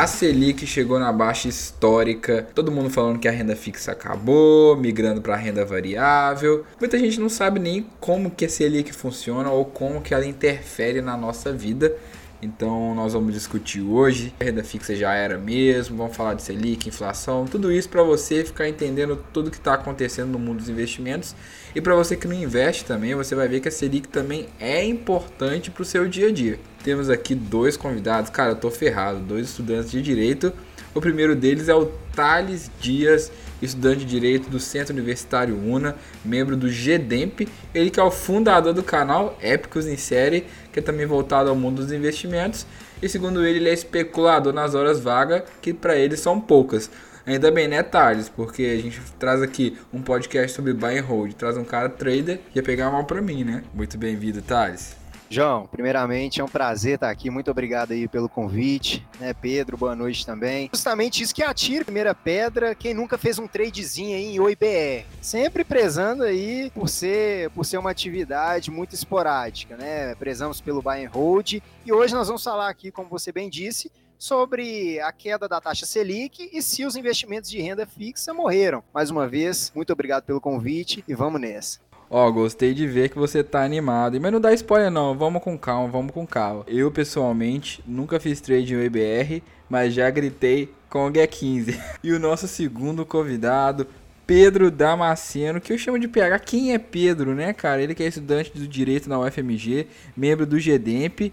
A Selic chegou na baixa histórica, todo mundo falando que a renda fixa acabou, migrando para a renda variável. Muita gente não sabe nem como que a Selic funciona ou como que ela interfere na nossa vida. Então nós vamos discutir hoje. A renda fixa já era mesmo, vamos falar de Selic, inflação, tudo isso para você ficar entendendo tudo que está acontecendo no mundo dos investimentos. E para você que não investe também, você vai ver que a Selic também é importante para o seu dia a dia. Temos aqui dois convidados, cara, eu tô ferrado, dois estudantes de direito. O primeiro deles é o Thales Dias, estudante de Direito do Centro Universitário UNA, membro do GDEMP, ele que é o fundador do canal Épicos em Série, que é também voltado ao mundo dos investimentos, e segundo ele, ele é especulador nas horas vagas, que para ele são poucas. Ainda bem, né, Thales? Porque a gente traz aqui um podcast sobre buy and hold, traz um cara trader, ia pegar mal para mim, né? Muito bem-vindo, Thales. João, primeiramente é um prazer estar aqui. Muito obrigado aí pelo convite, né, Pedro? Boa noite também. Justamente isso que atira a primeira pedra, quem nunca fez um tradezinho aí em OIBR. Sempre prezando aí por ser, por ser uma atividade muito esporádica, né? Prezamos pelo buy and hold e hoje nós vamos falar aqui, como você bem disse, sobre a queda da taxa Selic e se os investimentos de renda fixa morreram. Mais uma vez, muito obrigado pelo convite e vamos nessa. Ó, gostei de ver que você tá animado. Mas não dá spoiler não, vamos com calma, vamos com calma. Eu, pessoalmente, nunca fiz trade em IBR, mas já gritei com o G15. E o nosso segundo convidado, Pedro Damasceno, que eu chamo de PH. Quem é Pedro, né, cara? Ele que é estudante do Direito na UFMG, membro do GDEMP.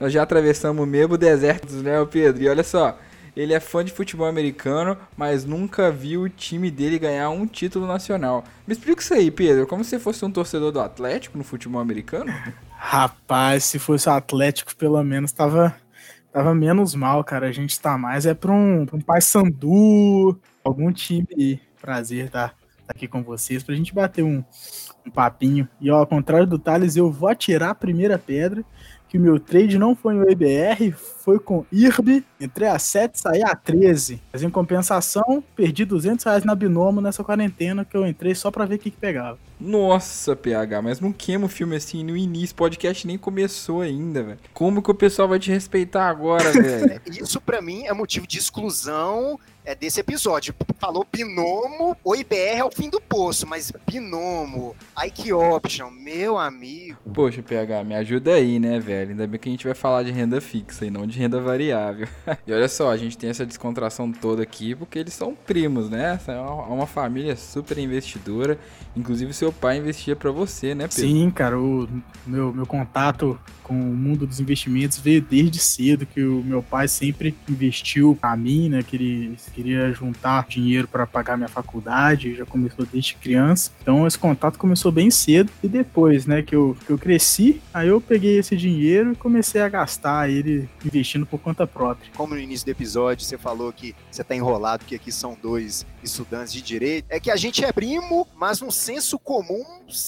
Nós já atravessamos mesmo desertos, né, Pedro? E olha só, ele é fã de futebol americano, mas nunca viu o time dele ganhar um título nacional. Me explica isso aí, Pedro. Como se fosse um torcedor do Atlético no futebol americano? Rapaz, se fosse o Atlético, pelo menos tava, tava menos mal, cara. A gente tá mais é pra um, pra um Pai Sandu, algum time. Prazer tá, tá aqui com vocês pra gente bater um, um papinho. E ó, ao contrário do Thales, eu vou atirar a primeira pedra que o meu trade não foi no EBR, foi com IRB, entrei a 7, saí a 13. Mas em compensação, perdi 200 reais na Binomo nessa quarentena que eu entrei só pra ver o que, que pegava. Nossa, PH, mas não queima o filme assim no início, o podcast nem começou ainda, velho. Como que o pessoal vai te respeitar agora, velho? Isso para mim é motivo de exclusão é desse episódio. Falou binomo, o IBR é o fim do poço, mas binomo, Ike Option, meu amigo. Poxa, PH, me ajuda aí, né, velho? Ainda bem que a gente vai falar de renda fixa e não de renda variável. e olha só, a gente tem essa descontração toda aqui porque eles são primos, né? É uma família super investidora. Inclusive, seu pai investia para você, né, Pedro? Sim, cara. O meu, meu contato com o mundo dos investimentos veio desde cedo, que o meu pai sempre investiu a mim, né? Que ele queria juntar dinheiro para pagar minha faculdade, já começou desde criança. Então esse contato começou bem cedo e depois, né, que eu, que eu cresci, aí eu peguei esse dinheiro e comecei a gastar ele investindo por conta própria. Como no início do episódio você falou que você tá enrolado, que aqui são dois estudantes de direito, é que a gente é primo, mas no senso comum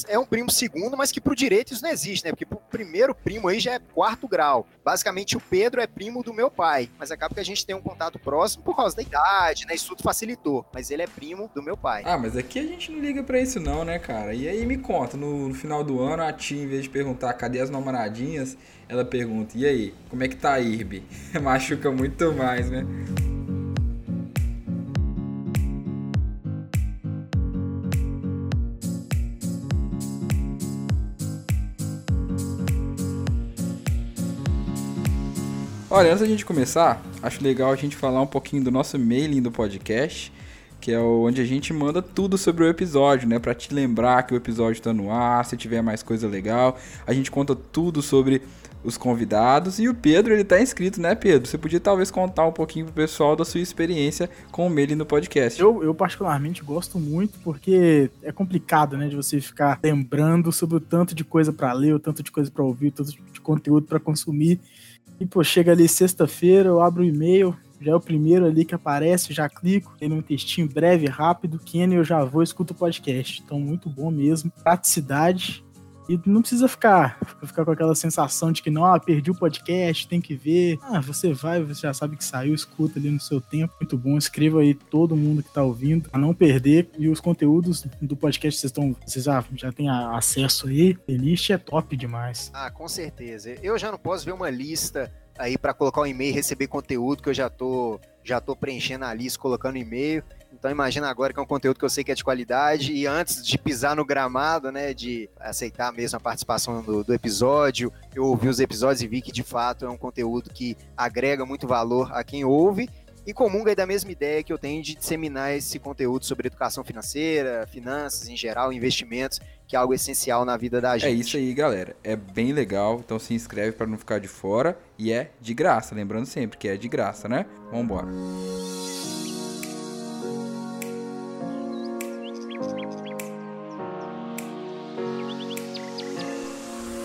é um primo segundo, mas que pro direito isso não existe, né? Porque pro primeiro primo aí já é quarto grau. Basicamente o Pedro é primo do meu pai, mas acaba que a gente tem um contato próximo por causa da idade né? Isso tudo facilitou. Mas ele é primo do meu pai. Ah, mas aqui a gente não liga para isso não, né, cara? E aí me conta, no, no, final do ano, a tia, em vez de perguntar cadê as namoradinhas, ela pergunta, e aí, como é que tá a Irby? Machuca muito mais, né? Olha, antes da gente começar, acho legal a gente falar um pouquinho do nosso mailing do podcast, que é onde a gente manda tudo sobre o episódio, né? Pra te lembrar que o episódio tá no ar, se tiver mais coisa legal. A gente conta tudo sobre os convidados. E o Pedro, ele tá inscrito, né, Pedro? Você podia talvez contar um pouquinho pro pessoal da sua experiência com o mailing no podcast. Eu, eu particularmente gosto muito porque é complicado, né, de você ficar lembrando sobre o tanto de coisa para ler, o tanto de coisa para ouvir, o tanto de conteúdo para consumir. E, pô, chega ali sexta-feira, eu abro o e-mail, já é o primeiro ali que aparece, já clico, tem um textinho breve, rápido, Kenny, eu já vou, escuto o podcast. Então, muito bom mesmo. Praticidade. E não precisa ficar, ficar com aquela sensação de que, não, ah, perdi o podcast, tem que ver. Ah, você vai, você já sabe que saiu, escuta ali no seu tempo. Muito bom. Escreva aí todo mundo que tá ouvindo, a não perder. E os conteúdos do podcast vocês estão, vocês já, já têm acesso aí. Playlist é top demais. Ah, com certeza. Eu já não posso ver uma lista aí para colocar um e-mail e receber conteúdo que eu já tô já tô preenchendo a lista, colocando e-mail. Então imagina agora que é um conteúdo que eu sei que é de qualidade e antes de pisar no gramado, né, de aceitar mesmo a participação do, do episódio, eu ouvi os episódios e vi que de fato é um conteúdo que agrega muito valor a quem ouve e comunga da mesma ideia que eu tenho de disseminar esse conteúdo sobre educação financeira, finanças em geral, investimentos, que é algo essencial na vida da é gente. É isso aí, galera. É bem legal, então se inscreve para não ficar de fora e é de graça, lembrando sempre que é de graça, né? Vamos embora.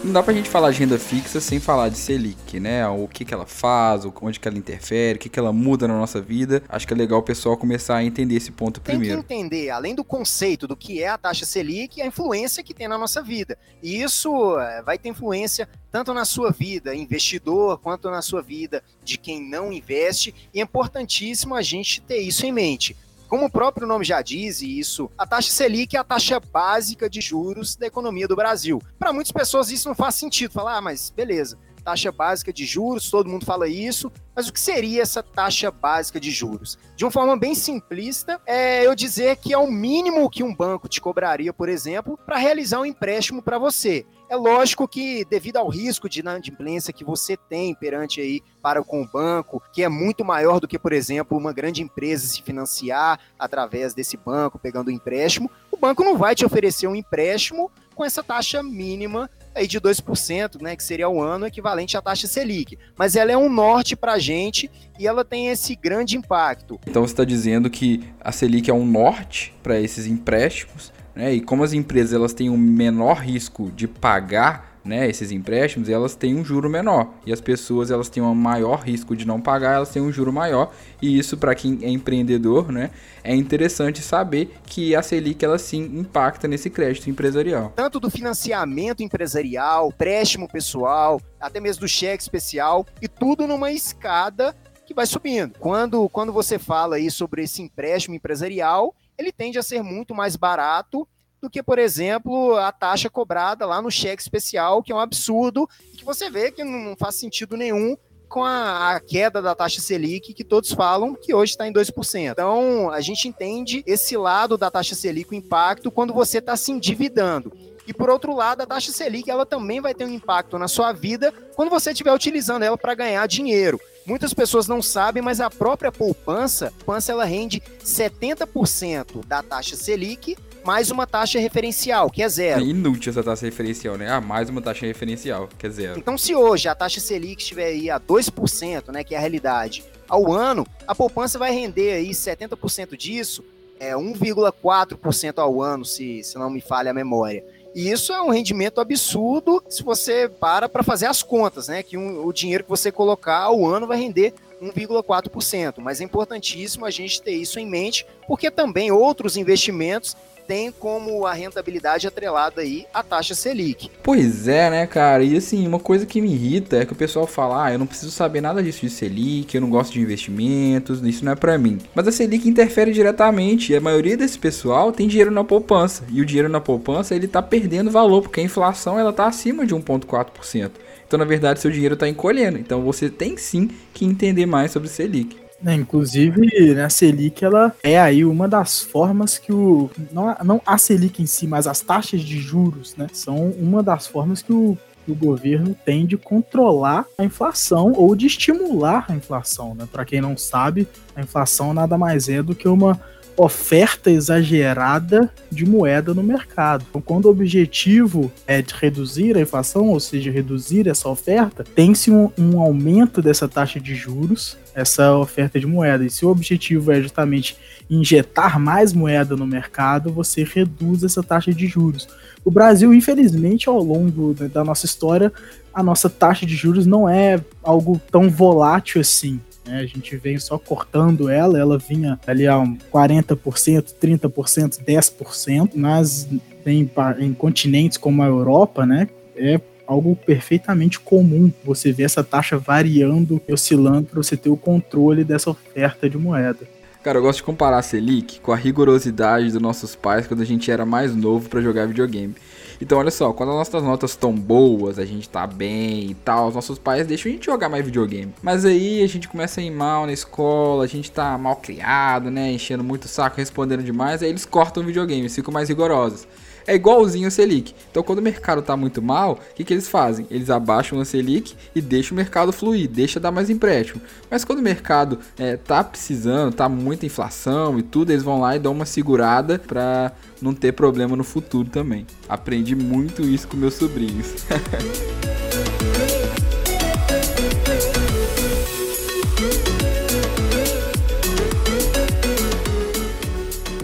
Não dá pra gente falar de renda fixa sem falar de Selic, né? O que, que ela faz, onde que ela interfere, o que, que ela muda na nossa vida. Acho que é legal o pessoal começar a entender esse ponto tem primeiro. Tem que entender, além do conceito do que é a taxa Selic, a influência que tem na nossa vida. E isso eh, vai ter influência tanto na sua vida investidor, quanto na sua vida de quem não investe. E é importantíssimo a gente ter isso em mente. Como o próprio nome já diz, e isso, a taxa Selic é a taxa básica de juros da economia do Brasil. Para muitas pessoas isso não faz sentido. Falar, ah, mas beleza, taxa básica de juros, todo mundo fala isso, mas o que seria essa taxa básica de juros? De uma forma bem simplista, é eu dizer que é o mínimo que um banco te cobraria, por exemplo, para realizar um empréstimo para você. É lógico que, devido ao risco de inadimplência que você tem perante aí para com o banco, que é muito maior do que, por exemplo, uma grande empresa se financiar através desse banco, pegando um empréstimo, o banco não vai te oferecer um empréstimo com essa taxa mínima aí de 2%, né, que seria o ano equivalente à taxa Selic. Mas ela é um norte para a gente e ela tem esse grande impacto. Então você está dizendo que a Selic é um norte para esses empréstimos né? E como as empresas elas têm um menor risco de pagar né, esses empréstimos, elas têm um juro menor. E as pessoas elas têm um maior risco de não pagar, elas têm um juro maior. E isso para quem é empreendedor, né, é interessante saber que a Selic ela sim impacta nesse crédito empresarial. Tanto do financiamento empresarial, empréstimo pessoal, até mesmo do cheque especial e tudo numa escada que vai subindo. Quando, quando você fala aí sobre esse empréstimo empresarial, ele tende a ser muito mais barato do que, por exemplo, a taxa cobrada lá no cheque especial, que é um absurdo, e que você vê que não faz sentido nenhum com a, a, queda da taxa Selic, que todos falam que hoje está em 2%. Então, a gente entende esse lado da taxa Selic, o impacto, quando você está se endividando. E por outro lado, a taxa Selic ela também vai ter um impacto na sua vida quando você estiver utilizando ela para ganhar dinheiro. Muitas pessoas não sabem, mas a própria poupança, poupança ela rende 70% da taxa Selic mais uma taxa referencial, que é zero. É inútil essa taxa referencial, né? Ah, mais uma taxa referencial, que é zero. Então, se hoje a taxa Selic estiver aí a 2%, né, que é a realidade, ao ano, a poupança vai render aí 70% disso, é 1,4% ao ano, se, se não me falha a memória. E isso é um rendimento absurdo se você para para fazer as contas, né? Que um, o dinheiro que você colocar ao ano vai render 1,4%. Mas é importantíssimo a gente ter isso em mente, porque também outros investimentos tem como a rentabilidade atrelada aí a taxa Selic. Pois é, né, cara? E assim, uma coisa que me irrita é que o pessoal fala: "Ah, eu não preciso saber nada disso de Selic, eu não gosto de investimentos, isso não é para mim". Mas a Selic interfere diretamente e a maioria desse pessoal tem dinheiro na poupança. E o dinheiro na poupança, ele tá perdendo valor, porque a inflação ela tá acima de 1.4%. Então, na verdade, seu dinheiro está encolhendo. Então, você tem sim que entender mais sobre Selic. É, inclusive, né, a Selic ela é aí uma das formas que o. Não, não a Selic em si, mas as taxas de juros, né? São uma das formas que o, que o governo tem de controlar a inflação ou de estimular a inflação. Né? Para quem não sabe, a inflação nada mais é do que uma oferta exagerada de moeda no mercado. Então, quando o objetivo é de reduzir a inflação, ou seja, reduzir essa oferta, tem-se um, um aumento dessa taxa de juros, essa oferta de moeda. E se o objetivo é justamente injetar mais moeda no mercado, você reduz essa taxa de juros. O Brasil, infelizmente, ao longo da nossa história, a nossa taxa de juros não é algo tão volátil assim. Né? A gente vem só cortando ela, ela vinha ali a um 40%, 30%, 10%, mas em, em continentes como a Europa, né, é algo perfeitamente comum você ver essa taxa variando e oscilando para você ter o controle dessa oferta de moeda. Cara, eu gosto de comparar a Selic com a rigorosidade dos nossos pais quando a gente era mais novo para jogar videogame. Então, olha só, quando as nossas notas estão boas, a gente tá bem e tal, os nossos pais deixam a gente jogar mais videogame. Mas aí a gente começa a ir mal na escola, a gente tá mal criado, né? Enchendo muito o saco, respondendo demais, aí eles cortam o videogame, ficam mais rigorosos é igualzinho a Selic. Então, quando o mercado está muito mal, o que, que eles fazem? Eles abaixam a Selic e deixam o mercado fluir, deixa dar mais empréstimo. Mas quando o mercado é, precisando, está muita inflação e tudo, eles vão lá e dão uma segurada para não ter problema no futuro também. Aprendi muito isso com meus sobrinhos.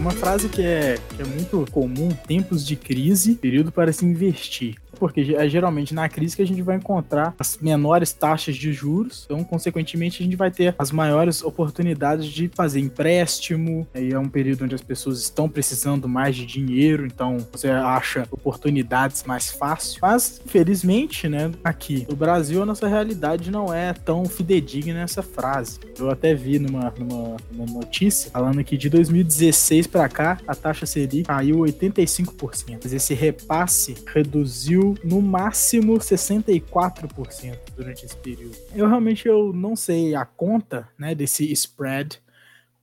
Uma frase que é, que é muito comum, tempos de crise, período para se investir porque é geralmente na crise que a gente vai encontrar as menores taxas de juros, então, consequentemente, a gente vai ter as maiores oportunidades de fazer empréstimo, aí é um período onde as pessoas estão precisando mais de dinheiro, então você acha oportunidades mais fácil. Mas, infelizmente, né, aqui no Brasil, a nossa realidade não é tão fidedigna nessa frase. Eu até vi numa, numa, numa notícia falando que de 2016 para cá, a taxa Selic caiu 85%. Mas esse repasse reduziu no máximo 64% durante esse período. Eu realmente eu não sei a conta, né, desse spread,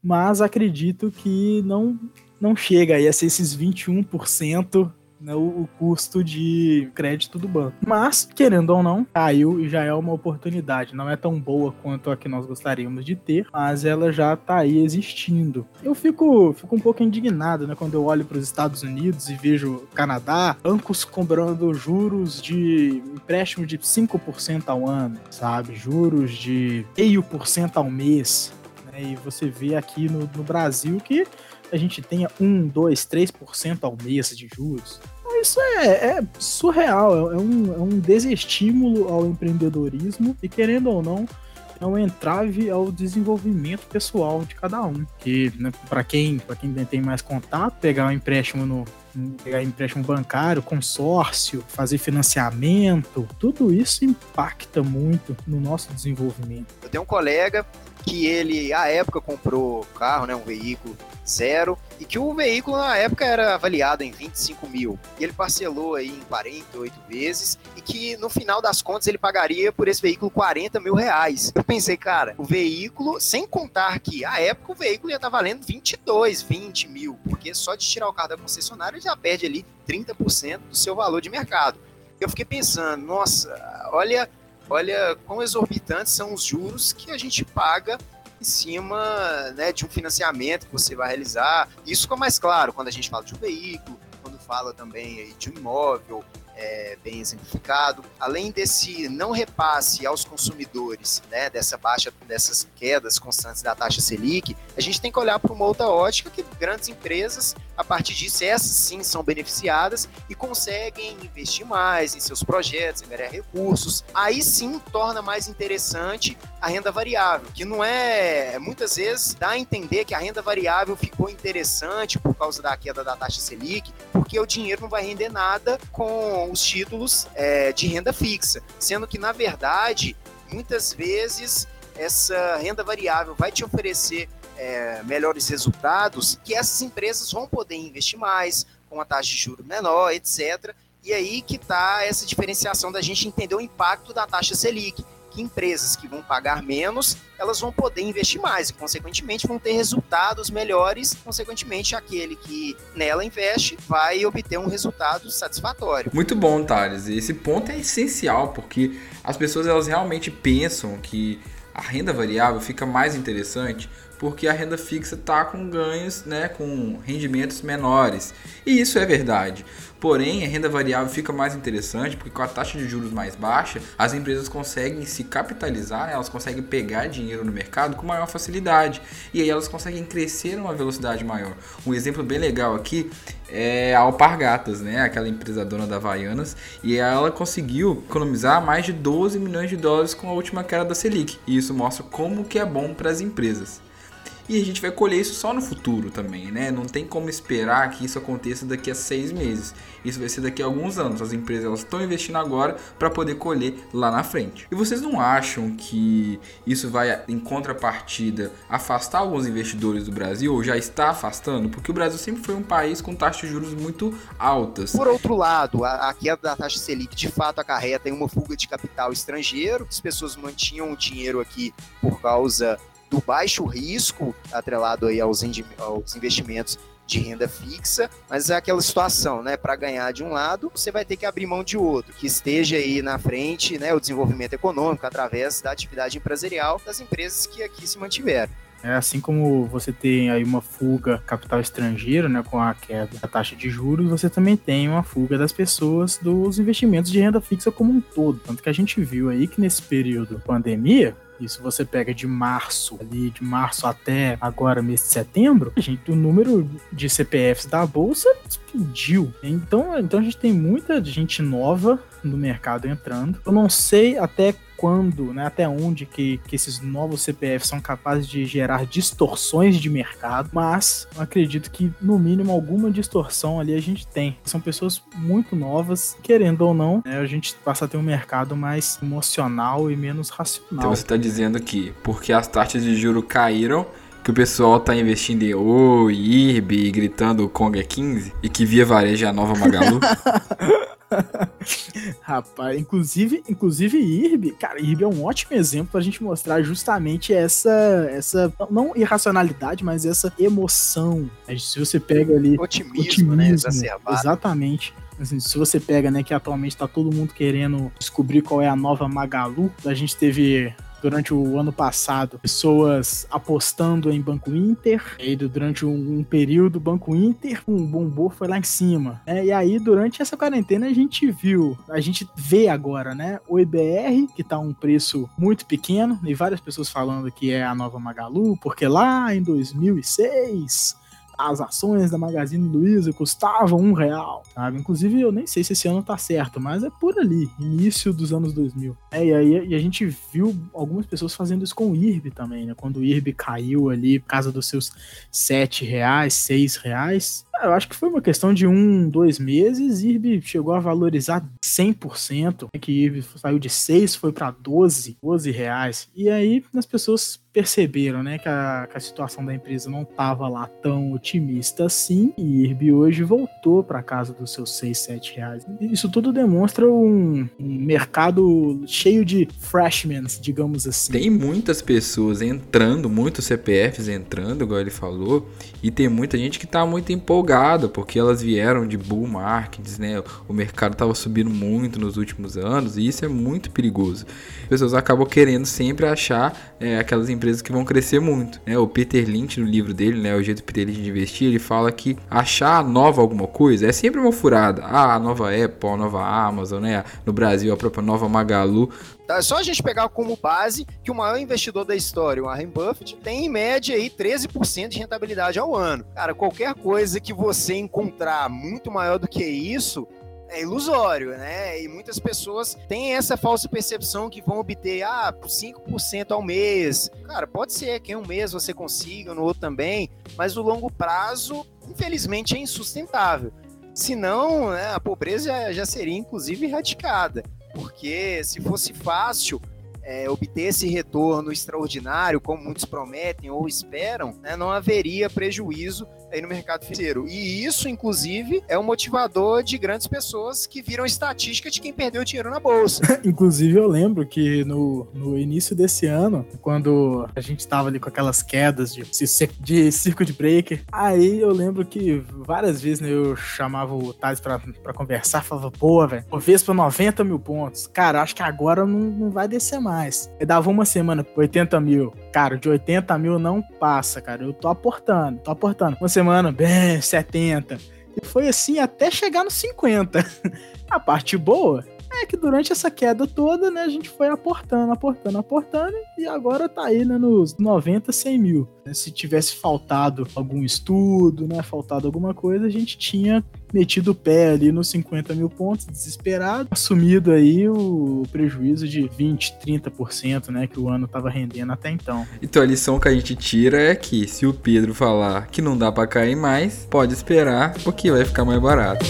mas acredito que não não chega aí a ser esses 21% né, o, o, custo de crédito do banco. Mas, querendo ou não, caiu e já é uma oportunidade. Não é tão boa quanto a que nós gostaríamos de ter, mas ela já está aí existindo. Eu fico, fico um pouco indignado né, quando eu olho para os Estados Unidos e vejo Canadá, bancos cobrando juros de empréstimo de 5% ao ano, sabe? Juros de 0,5% ao mês. Né, e você vê aqui no, no Brasil que a gente tenha 1, 2, 3% ao mês de juros. Isso é, é surreal, é um, é um desestímulo ao empreendedorismo e, querendo ou não, é um entrave ao desenvolvimento pessoal de cada um. Que, né, para quem, quem tem mais contato, pegar um empréstimo no, pegar empréstimo bancário, consórcio, fazer financiamento, tudo isso impacta muito no nosso desenvolvimento. Eu tenho um colega que ele, à época, comprou carro, né, um veículo zero, e que o veículo na época era avaliado em 25 mil. E ele parcelou aí em 48 vezes, e que no final das contas ele pagaria por esse veículo 40 mil reais. Eu pensei, cara, o veículo, sem contar que à época o veículo ia estar tá valendo 22, 20 mil, porque só de tirar o carro da concessionária já perde ali 30% do seu valor de mercado. Eu fiquei pensando, nossa, olha olha quão exorbitantes são os juros que a gente paga em cima né, de um financiamento que você vai realizar. Isso fica mais claro quando a gente fala de um veículo, quando fala também de um imóvel, é, bem exemplificado. Além desse não repasse aos consumidores, né, dessa baixa, dessas quedas constantes da taxa Selic, a gente tem que olhar para uma outra ótica que grandes empresas, a partir disso, essas sim são beneficiadas e conseguem investir mais em seus projetos, ganhar recursos. Aí sim torna mais interessante a renda variável, que não é, muitas vezes dá a entender que a renda variável ficou interessante por causa da queda da taxa Selic, porque o dinheiro não vai render nada com os títulos é, de renda fixa, sendo que, na verdade, muitas vezes essa renda variável vai te oferecer é, melhores resultados que essas empresas vão poder investir mais, com a taxa de juros menor, etc. E aí que está essa diferenciação da gente entender o impacto da taxa Selic que empresas que vão pagar menos, elas vão poder investir mais e, consequentemente, vão ter resultados melhores. Consequentemente, aquele que nela investe vai obter um resultado satisfatório. Muito bom, Thales. Esse ponto é essencial porque as pessoas elas realmente pensam que a renda variável fica mais interessante porque a renda fixa está com ganhos, né, com rendimentos menores. E isso é verdade. Porém, a renda variável fica mais interessante porque com a taxa de juros mais baixa, as empresas conseguem se capitalizar, né? elas conseguem pegar dinheiro no mercado com maior facilidade e aí elas conseguem crescer a uma velocidade maior. Um exemplo bem legal aqui é a Alpargatas, né? aquela empresa dona da Havaianas, e ela conseguiu economizar mais de 12 milhões de dólares com a última queda da Selic. E isso mostra como que é bom para as empresas e a gente vai colher isso só no futuro também, né? Não tem como esperar que isso aconteça daqui a seis meses. Isso vai ser daqui a alguns anos. As empresas elas estão investindo agora para poder colher lá na frente. E vocês não acham que isso vai, em contrapartida, afastar alguns investidores do Brasil ou já está afastando? Porque o Brasil sempre foi um país com taxas de juros muito altas. Por outro lado, a, a queda da taxa Selic de fato acarreta em uma fuga de capital estrangeiro. As pessoas mantinham o dinheiro aqui por causa do baixo risco atrelado aí aos, aos investimentos de renda fixa, mas é aquela situação, né? Para ganhar de um lado, você vai ter que abrir mão de outro, que esteja aí na frente, né? O desenvolvimento econômico através da atividade empresarial das empresas que aqui se mantiveram. É assim como você tem aí uma fuga capital estrangeiro, né, com a queda da taxa de juros, você também tem uma fuga das pessoas dos investimentos de renda fixa como um todo. Tanto que a gente viu aí que nesse período pandemia, e se você pega de março, ali de março até agora, mês de setembro, a gente, o número de CPFs da bolsa explodiu. Então, então a gente tem muita gente nova no mercado entrando. Eu não sei até quando, né, até onde que, que esses novos CPFs são capazes de gerar distorções de mercado, mas eu acredito que no mínimo alguma distorção ali a gente tem. São pessoas muito novas, querendo ou não, né, a gente passa a ter um mercado mais emocional e menos racional. Então você está dizendo que porque as taxas de juro caíram, que o pessoal tá investindo em Oi, IRB, gritando Kong é 15 e que via varejo é a nova Magalu? Rapaz, inclusive, inclusive IRB, cara, IRB é um ótimo exemplo pra gente mostrar justamente essa, essa não irracionalidade, mas essa emoção. Se você pega ali. Otimismo, otimismo né? Exatamente. Assim, se você pega, né, que atualmente tá todo mundo querendo descobrir qual é a nova Magalu, a gente teve durante o ano passado pessoas apostando em Banco Inter. E durante um, um período, Banco Inter, um bombou, foi lá em cima. Né? E aí, durante essa quarentena, a gente viu, a gente vê agora, né? O IBR, que tá um preço muito pequeno, e várias pessoas falando que é a nova Magalu, porque lá em 2006 as ações da Magazine Luiza custavam um real, sabe? Inclusive, eu nem sei se esse ano tá certo, mas é por ali, início dos anos 2000. É, e aí e a gente viu algumas pessoas fazendo isso com o IRB também, né? Quando o IRB caiu ali por causa dos seus sete reais, seis reais, eu acho que foi uma questão de um, dois meses, IRB chegou a valorizar 100%, que IRB saiu de 6, foi para 12, 12 reais. E aí as pessoas perceberam, né, que a, que a situação da empresa não estava lá tão otimista assim, e IRB hoje voltou para casa dos seus 6, 7 reais. Isso tudo demonstra um, um mercado cheio de freshmen, digamos assim. Tem muitas pessoas entrando, muitos CPFs entrando, igual ele falou, e tem muita gente que está muito empolgada empolgada, porque elas vieram de bull markets, né? O mercado estava subindo muito nos últimos anos e isso é muito perigoso. As pessoas acabam querendo sempre achar é, aquelas empresas que vão crescer muito. Né? O Peter Lynch, no livro dele, né, O Jeito Peter Lynch de Investir, ele fala que achar nova alguma coisa é sempre uma furada. Ah, a nova Apple, a nova Amazon, né? No Brasil, a própria nova Magalu. Tá, é só a gente pegar como base que o maior investidor da história, o Warren Buffett, tem em média aí 13% de rentabilidade ao ano. Cara, qualquer coisa que você encontrar muito maior do que isso, é ilusório, né? E muitas pessoas têm essa falsa percepção que vão obter ah, 5% ao mês. Cara, pode ser que em um mês você consiga, no outro também, mas no longo prazo, infelizmente, é insustentável. Senão, né, a pobreza já, já seria inclusive erradicada porque se fosse fácil é, obter esse retorno extraordinário, como muitos prometem ou esperam, né, não haveria prejuízo aí no mercado financeiro. E isso, inclusive, é um motivador de grandes pessoas que viram estatística de quem perdeu dinheiro na bolsa. inclusive, eu lembro que no, no início desse ano, quando a gente estava ali com aquelas quedas de, de circuit breaker, aí eu lembro que várias vezes né, eu chamava o Thales pra conversar, falava, pô, velho, vez para 90 mil pontos. Cara, acho que agora não, não vai descer mais mais. Eu dava uma semana, 80 mil. Cara, de 80 mil não passa, cara. Eu tô aportando, tô aportando. Uma semana, bem, 70. E foi assim até chegar nos 50. A parte boa é que durante essa queda toda, né, a gente foi aportando, aportando, aportando, e agora tá aí, né, nos 90, 100 mil. Se tivesse faltado algum estudo, né, faltado alguma coisa, a gente tinha metido o pé ali nos 50 mil pontos, desesperado, assumido aí o prejuízo de 20, 30%, né, que o ano tava rendendo até então. Então a lição que a gente tira é que se o Pedro falar que não dá para cair mais, pode esperar, porque vai ficar mais barato.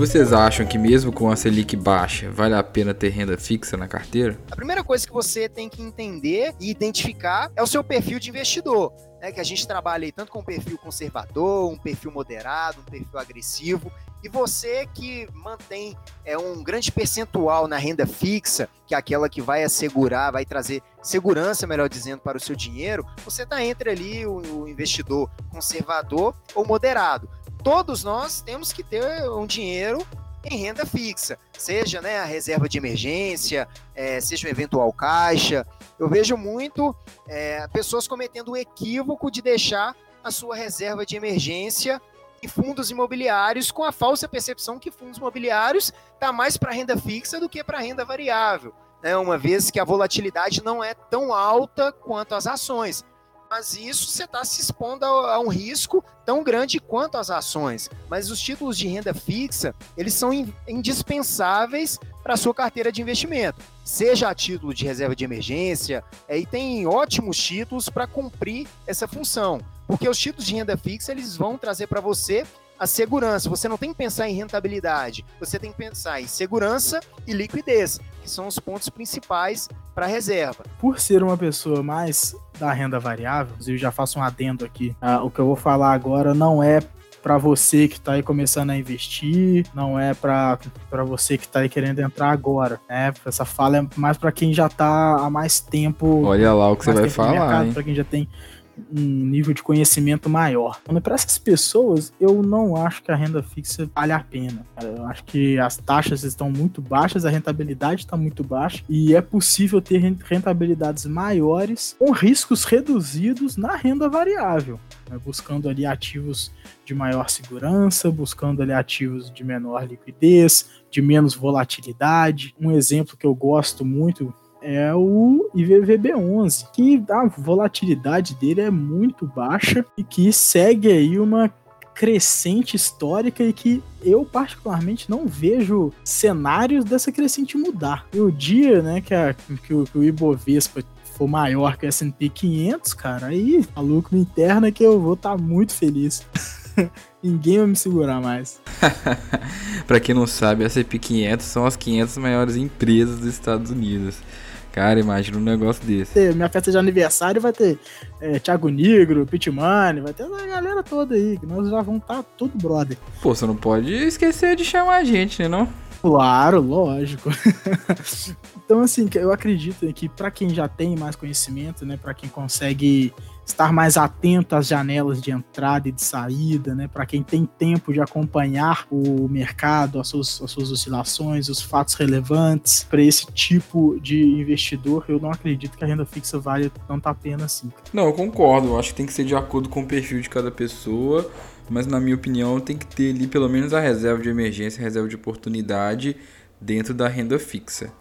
Vocês acham que mesmo com a Selic baixa, vale a pena ter renda fixa na carteira? A primeira coisa que você tem que entender e identificar é o seu perfil de investidor. Né, que a gente trabalha aí tanto com um perfil conservador, um perfil moderado, um perfil agressivo. E você que mantém é, um grande percentual na renda fixa, que é aquela que vai assegurar, vai trazer segurança, melhor dizendo, para o seu dinheiro, você está entre ali o, o investidor conservador ou moderado todos nós temos que ter um dinheiro em renda fixa, seja né, a reserva de emergência, é, seja um eventual caixa. Eu vejo muito é, pessoas cometendo o equívoco de deixar a sua reserva de emergência em fundos imobiliários com a falsa percepção que fundos imobiliários está mais para renda fixa do que para renda variável. Né, uma vez que a volatilidade não é tão alta quanto as ações mas isso você está se expondo a, a, um risco tão grande quanto as ações. Mas os títulos de renda fixa, eles são indispensáveis para a sua carteira de investimento, seja a título de reserva de emergência, é, e tem ótimos títulos para cumprir essa função, porque os títulos de renda fixa eles vão trazer para você a segurança. Você não tem que pensar em rentabilidade, você tem que pensar em segurança e liquidez, que são os pontos principais para reserva. Por ser uma pessoa mais da renda variável, eu já faço um adendo aqui. Ah, o que eu vou falar agora não é para você que está aí começando a investir, não é para você que está aí querendo entrar agora, né? Essa fala é mais para quem já está há mais tempo. Olha lá o que você vai falar, para quem já tem um nível de conhecimento maior. Para essas pessoas, eu não acho que a renda fixa vale a pena. Eu acho que as taxas estão muito baixas, a rentabilidade está muito baixa e é possível ter rentabilidades maiores com riscos reduzidos na renda variável. Né? Buscando ali ativos de maior segurança, buscando ali ativos de menor liquidez, de menos volatilidade. Um exemplo que eu gosto muito é o IVVB11, que a volatilidade dele é muito baixa e que segue aí uma crescente histórica e que eu particularmente não vejo cenários dessa crescente mudar. E o dia, né, que, a, que, o, que o Ibovespa for maior que o S&P 500, cara, aí a lucro interna que eu vou estar tá muito feliz. Ninguém vai me segurar mais. para quem não sabe, a S&P 500 são as 500 maiores empresas dos Estados Unidos. Cara, imagina um negócio desse. Minha festa de aniversário vai ter é, Thiago Negro, Pitmani, vai ter a galera toda aí, que nós já vamos estar tá tudo brother. Pô, você não pode esquecer de chamar a gente, né não? Claro, lógico. então, assim, eu acredito que para quem já tem mais conhecimento, né, para quem consegue estar mais atento às janelas de entrada e de saída, né? Para quem tem tempo de acompanhar o mercado, as suas, as suas oscilações, os fatos relevantes, para esse tipo de investidor, eu não acredito que a renda fixa vale tanto a pena assim. Não, eu concordo. Eu acho que tem que ser de acordo com o perfil de cada pessoa. Mas na minha opinião, tem que ter ali pelo menos a reserva de emergência, a reserva de oportunidade dentro da renda fixa.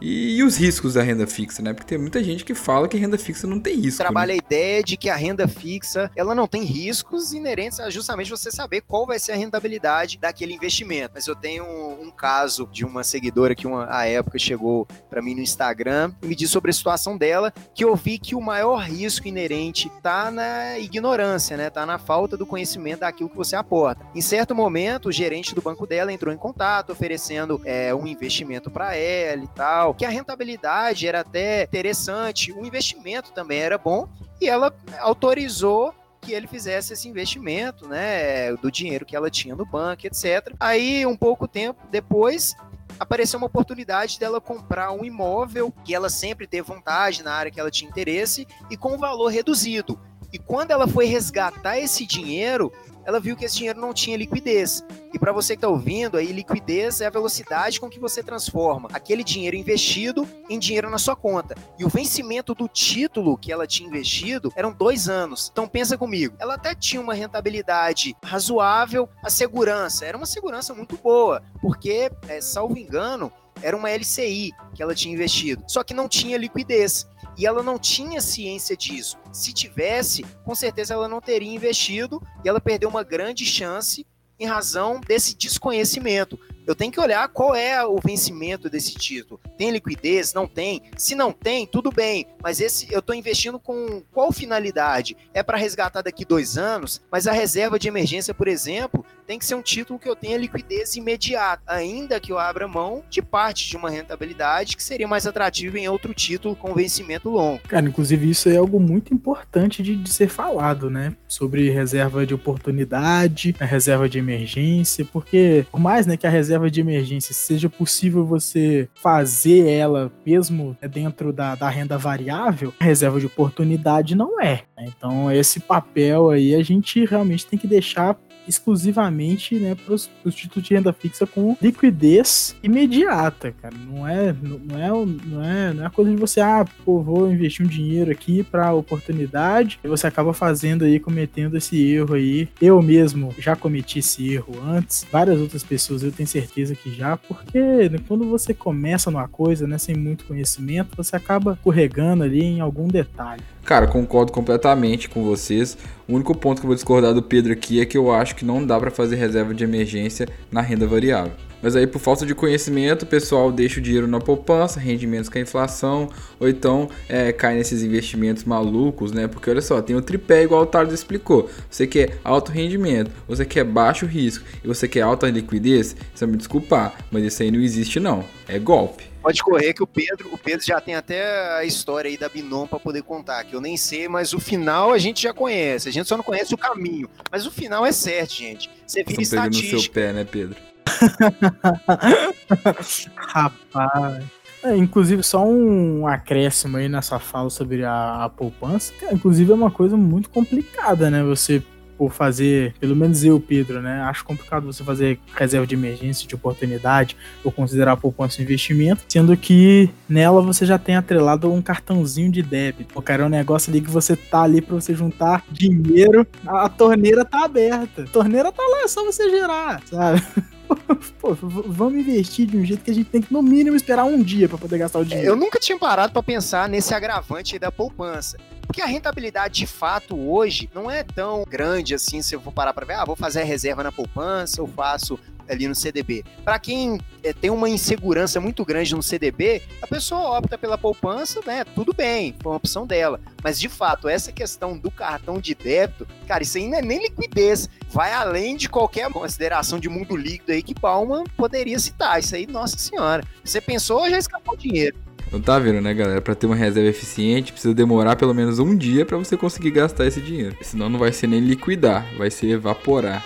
E, os riscos da renda fixa, né? Porque tem muita gente que fala que renda fixa não tem risco. Trabalha né? a ideia de que a renda fixa ela não tem riscos inerentes a justamente você saber qual vai ser a rentabilidade daquele investimento. Mas eu tenho um, um caso de uma seguidora que uma a época chegou para mim no Instagram e me disse sobre a situação dela, que eu vi que o maior risco inerente tá na ignorância, né? Tá na falta do conhecimento daquilo que você aporta. Em certo momento, o gerente do banco dela entrou em contato oferecendo é, um investimento para ela e tal que a rentabilidade era até interessante, o investimento também era bom, e ela autorizou que ele fizesse esse investimento, né, do dinheiro que ela tinha no banco, etc. Aí, um pouco tempo depois, apareceu uma oportunidade dela comprar um imóvel que ela sempre teve vontade na área que ela tinha interesse e com um valor reduzido. E quando ela foi resgatar esse dinheiro, ela viu que esse dinheiro não tinha liquidez. E para você que está ouvindo, aí liquidez é a velocidade com que você transforma aquele dinheiro investido em dinheiro na sua conta. E o vencimento do título que ela tinha investido eram dois anos. Então pensa comigo, ela até tinha uma rentabilidade razoável, a segurança era uma segurança muito boa, porque, é, salvo engano, era uma LCI que ela tinha investido, só que não tinha liquidez e ela não tinha ciência disso. Se tivesse, com certeza ela não teria investido e ela perdeu uma grande chance em razão desse desconhecimento. Eu tenho que olhar qual é o vencimento desse título. Tem liquidez? Não tem? Se não tem, tudo bem. Mas esse eu estou investindo com qual finalidade? É para resgatar daqui dois anos, mas a reserva de emergência, por exemplo, tem que ser um título que eu tenha liquidez imediata, ainda que eu abra mão de parte de uma rentabilidade que seria mais atrativa em outro título com vencimento longo. Cara, inclusive isso é algo muito importante de, de ser falado, né? Sobre reserva de oportunidade, a reserva de emergência, porque por mais né, que a reserva de emergência seja possível você fazer ela mesmo dentro da, da renda variável, a reserva de oportunidade não é. Né? Então esse papel aí a gente realmente tem que deixar exclusivamente né, para os títulos de renda fixa com liquidez imediata, cara. Não é, não é, não é, não é coisa de você, ah, pô, vou investir um dinheiro aqui para oportunidade e você acaba fazendo aí, cometendo esse erro aí. Eu mesmo já cometi esse erro antes, várias outras pessoas eu tenho certeza que já, porque né, quando você começa numa coisa, né, sem muito conhecimento, você acaba corregando ali em algum detalhe. Cara, concordo completamente com vocês. O único ponto que eu vou discordar do Pedro aqui é que eu acho que não dá para fazer reserva de emergência na renda variável. Mas aí, por falta de conhecimento, o pessoal deixa o dinheiro na poupança, rendimentos com a inflação, ou então é, cai nesses investimentos malucos, né? Porque olha só, tem o tripé, igual o Tardo explicou. Você quer alto rendimento, você quer baixo risco e você quer alta liquidez, você me desculpar, mas isso aí não existe não. É golpe. Pode correr que o Pedro, o Pedro já tem até a história aí da Binom para poder contar, que eu nem sei, mas o final a gente já conhece. A gente só não conhece o caminho. Mas o final é certo, gente. Você vira Estão estatística. no seu pé, né, Pedro? Rapaz. É, inclusive, só um acréscimo aí nessa fala sobre a, a poupança. inclusive, é uma coisa muito complicada, né? Você por fazer, pelo menos eu, Pedro, né? Acho complicado você fazer reserva de emergência, de oportunidade, ou considerar a poupança um investimento, sendo que nela você já tem atrelado um cartãozinho de débito. O cara, é um negócio ali que você tá ali para você juntar dinheiro, a torneira tá aberta. A torneira tá lá, é só você gerar, sabe? Pô, vamos investir de um jeito que a gente tem que, no mínimo, esperar um dia para poder gastar o dinheiro. Eu nunca tinha parado para pensar nesse agravante da poupança. Porque a rentabilidade de fato hoje não é tão grande assim, se eu for parar para ver, ah, vou fazer a reserva na poupança, eu faço ali no CDB. Para quem é, tem uma insegurança muito grande no CDB, a pessoa opta pela poupança, né? Tudo bem, foi uma opção dela. Mas de fato, essa questão do cartão de débito, cara, isso não é nem liquidez, vai além de qualquer consideração de mundo líquido aí que Palma poderia citar. Isso aí, nossa senhora. Você pensou, já escapou o dinheiro. Não tá vendo, né, galera? Para ter uma reserva eficiente, precisa demorar pelo menos um dia para você conseguir gastar esse dinheiro. Senão não vai ser nem liquidar, vai ser evaporar.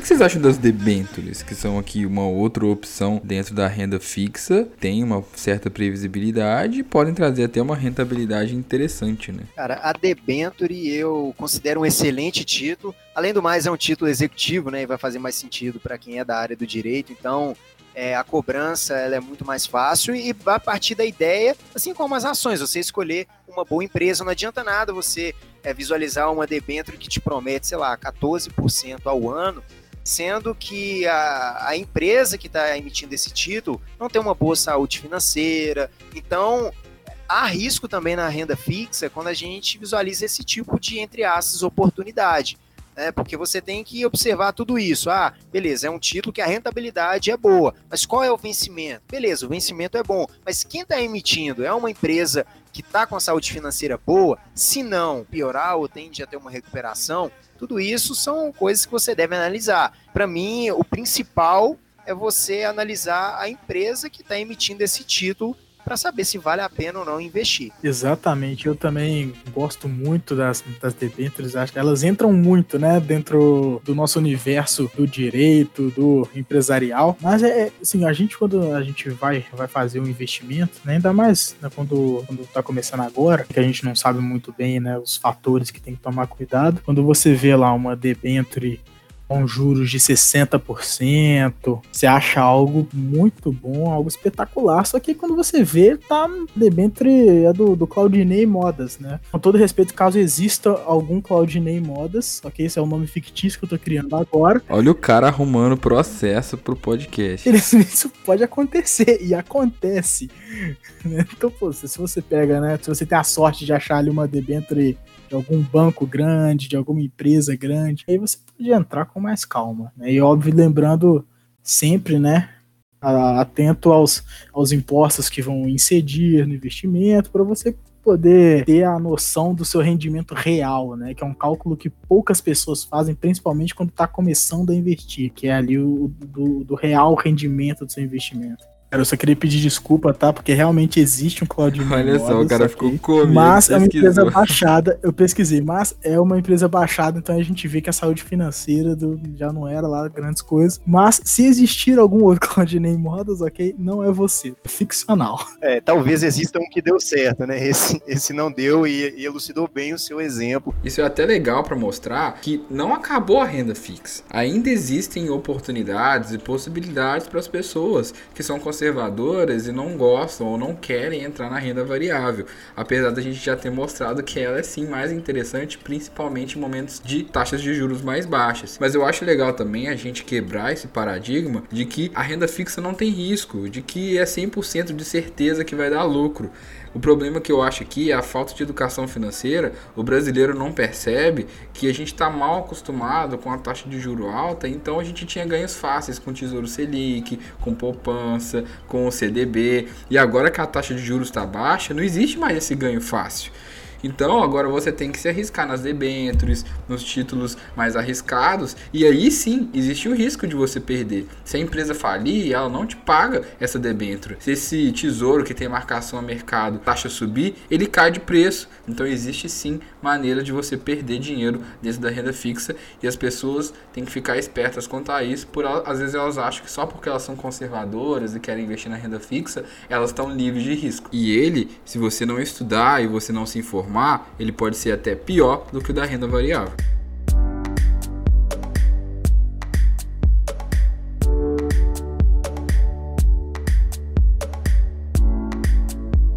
Que vocês acham das debentures, que são aqui uma outra opção dentro da renda fixa? Tem uma certa previsibilidade e podem trazer até uma rentabilidade interessante, né? Cara, a debenture eu considero um excelente título. Além do mais, é um título executivo, né? E vai fazer mais sentido para quem é da área do direito. Então, é, a cobrança ela é muito mais fácil e vai partir da ideia, assim como as ações, você escolher uma boa empresa, não adianta nada você é, visualizar uma debênture que te promete, sei lá, 14% ao ano, sendo que a, a empresa que está emitindo esse título não tem uma boa saúde financeira. Então, há risco também na renda fixa quando a gente visualiza esse tipo de, entre aspas, oportunidade. Né? Porque você tem que observar tudo isso. Ah, beleza, é um título que a rentabilidade é boa, mas qual é o vencimento? Beleza, o vencimento é bom, mas quem está emitindo é uma empresa que está com a saúde financeira boa? Se não piorar ou tende a ter uma recuperação, tudo isso são coisas que você deve analisar. Para mim, o principal é você analisar a empresa que está emitindo esse título para saber se vale a pena ou não investir. Exatamente, eu também gosto muito das, das debêntures, acho que elas entram muito, né, dentro do nosso universo do direito, do empresarial, mas é, assim, a gente quando a gente vai, vai fazer um investimento, né, ainda mais né, quando, quando tá começando agora, que a gente não sabe muito bem, né, os fatores que tem que tomar cuidado, quando você vê lá uma debenture com juros de 60%. Você acha algo muito bom, algo espetacular. Só que quando você vê, tá dentro é do, do Claudinei Modas, né? Com todo respeito, caso exista algum Claudinei Modas, ok? Esse é o nome fictício que eu tô criando agora. Olha o cara arrumando processo pro podcast. Isso pode acontecer, e acontece. Né? Então, pô, se você pega, né? Se você tem a sorte de achar ali uma debenture de algum banco grande, de alguma empresa grande, aí você pode entrar com mais calma. Né? E óbvio, lembrando sempre, né? Atento aos, aos impostos que vão incidir no investimento, para você poder ter a noção do seu rendimento real, né? Que é um cálculo que poucas pessoas fazem, principalmente quando está começando a investir, que é ali o do, do real rendimento do seu investimento. Cara, eu só queria pedir desculpa, tá? Porque realmente existe um Cloud Olha só, o cara ficou comigo. Mas é uma empresa baixada, eu pesquisei, mas é uma empresa baixada, então a gente vê que a saúde financeira do, já não era lá grandes coisas. Mas se existir algum outro Cloud Name Models, ok, não é você, é ficcional. É, talvez exista um que deu certo, né? Esse, esse não deu e, e elucidou bem o seu exemplo. Isso é até legal para mostrar que não acabou a renda fixa. Ainda existem oportunidades e possibilidades para as pessoas que são conservadoras e não gostam ou não querem entrar na renda variável, apesar da gente já ter mostrado que ela é sim mais interessante, principalmente em momentos de taxas de juros mais baixas. Mas eu acho legal também a gente quebrar esse paradigma de que a renda fixa não tem risco, de que é 100% de certeza que vai dar lucro. O problema que eu acho aqui é a falta de educação financeira. O brasileiro não percebe que a gente está mal acostumado com a taxa de juro alta, então a gente tinha ganhos fáceis com o Tesouro Selic, com poupança, com o CDB. E agora que a taxa de juros está baixa, não existe mais esse ganho fácil. Então agora você tem que se arriscar nas debêntures, nos títulos mais arriscados, e aí sim existe o risco de você perder. Se a empresa falir, ela não te paga essa debênture. Se esse tesouro que tem marcação a mercado, taxa subir, ele cai de preço. Então existe sim maneira de você perder dinheiro dentro da renda fixa e as pessoas têm que ficar espertas quanto a isso, por às vezes elas acham que só porque elas são conservadoras e querem investir na renda fixa, elas estão livres de risco. E ele, se você não estudar e você não se informar, transformar, ele pode ser até pior do que o da renda variável.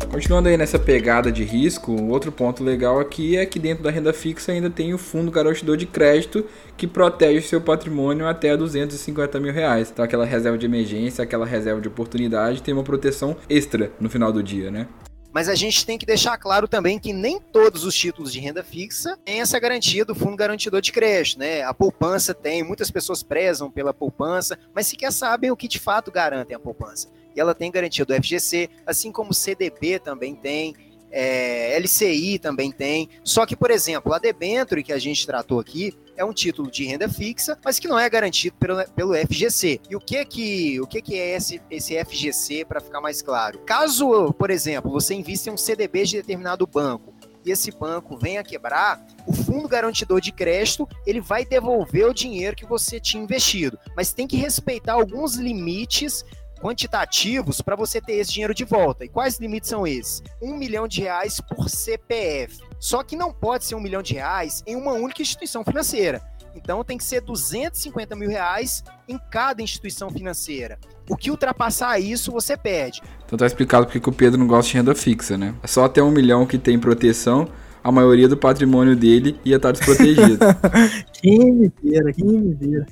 Continuando aí nessa pegada de risco, um outro ponto legal aqui é que dentro da renda fixa ainda tem o fundo garantidor de crédito que protege seu patrimônio até 250 mil reais. Então aquela reserva de emergência, aquela reserva de oportunidade tem uma proteção extra no final do dia, né? Mas a gente tem que deixar claro também que nem todos os títulos de renda fixa têm essa garantia do fundo garantidor de crédito, né? A poupança tem, muitas pessoas prezam pela poupança, mas sequer sabem o que de fato garantem a poupança. E ela tem garantia do FGC, assim como o CDB também tem, é, LCI também tem. Só que, por exemplo, a debenture que a gente tratou aqui é um título de renda fixa, mas que não é garantido pelo, pelo FGC. E o que que, o que, que é esse, esse FGC, para ficar mais claro? Caso, por exemplo, você invista em um CDB de determinado banco, e esse banco venha quebrar, o fundo garantidor de crédito ele vai devolver o dinheiro que você tinha investido, mas tem que respeitar alguns limites quantitativos para você ter esse dinheiro de volta. E quais limites são esses? Um milhão de reais por CPF. Só que não pode ser um milhão de reais em uma única instituição financeira. Então tem que ser 250 mil reais em cada instituição financeira. O que ultrapassar isso, você perde. Então tá explicado porque o Pedro não gosta de renda fixa, né? É só até um milhão que tem proteção a maioria do patrimônio dele ia estar desprotegido. quem me dera, quem me dera.